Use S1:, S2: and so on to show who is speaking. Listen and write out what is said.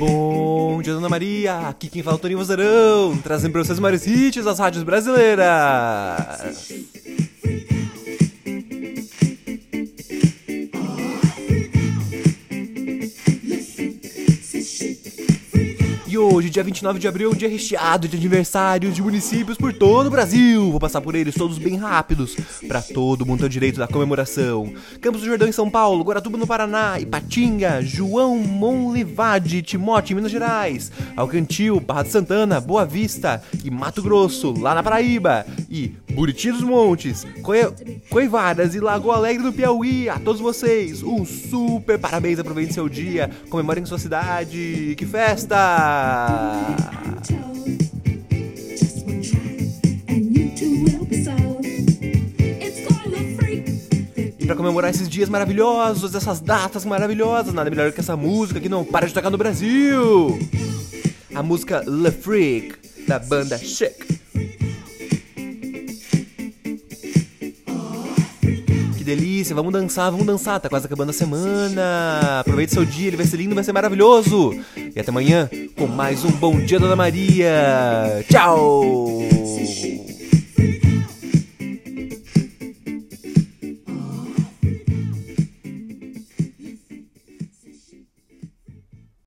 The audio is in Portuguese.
S1: Bom dia, Dona Maria. Aqui quem fala é o Toninho Vozarão, trazendo pra vocês os maiores hits das rádios brasileiras. E hoje, dia 29 de abril, dia recheado de aniversários de municípios por todo o Brasil. Vou passar por eles todos bem rápidos, para todo mundo ter direito da comemoração. Campos do Jordão em São Paulo, Guaratuba no Paraná, Ipatinga, João Monlevade, Timóteo em Minas Gerais, Alcantil, Barra de Santana, Boa Vista e Mato Grosso, lá na Paraíba. E Buriti dos Montes, Coi Coivaras e Lagoa Alegre do Piauí. A todos vocês, um super parabéns, aproveitem seu dia, comemorem sua cidade. Que festa! Pra comemorar esses dias maravilhosos, essas datas maravilhosas, nada melhor que essa música que não para de tocar no Brasil. A música Le Freak, da banda Chic. Delícia, vamos dançar, vamos dançar, tá quase acabando a semana. Aproveite seu dia, ele vai ser lindo, vai ser maravilhoso. E até amanhã com mais um Bom Dia Dona Maria. Tchau!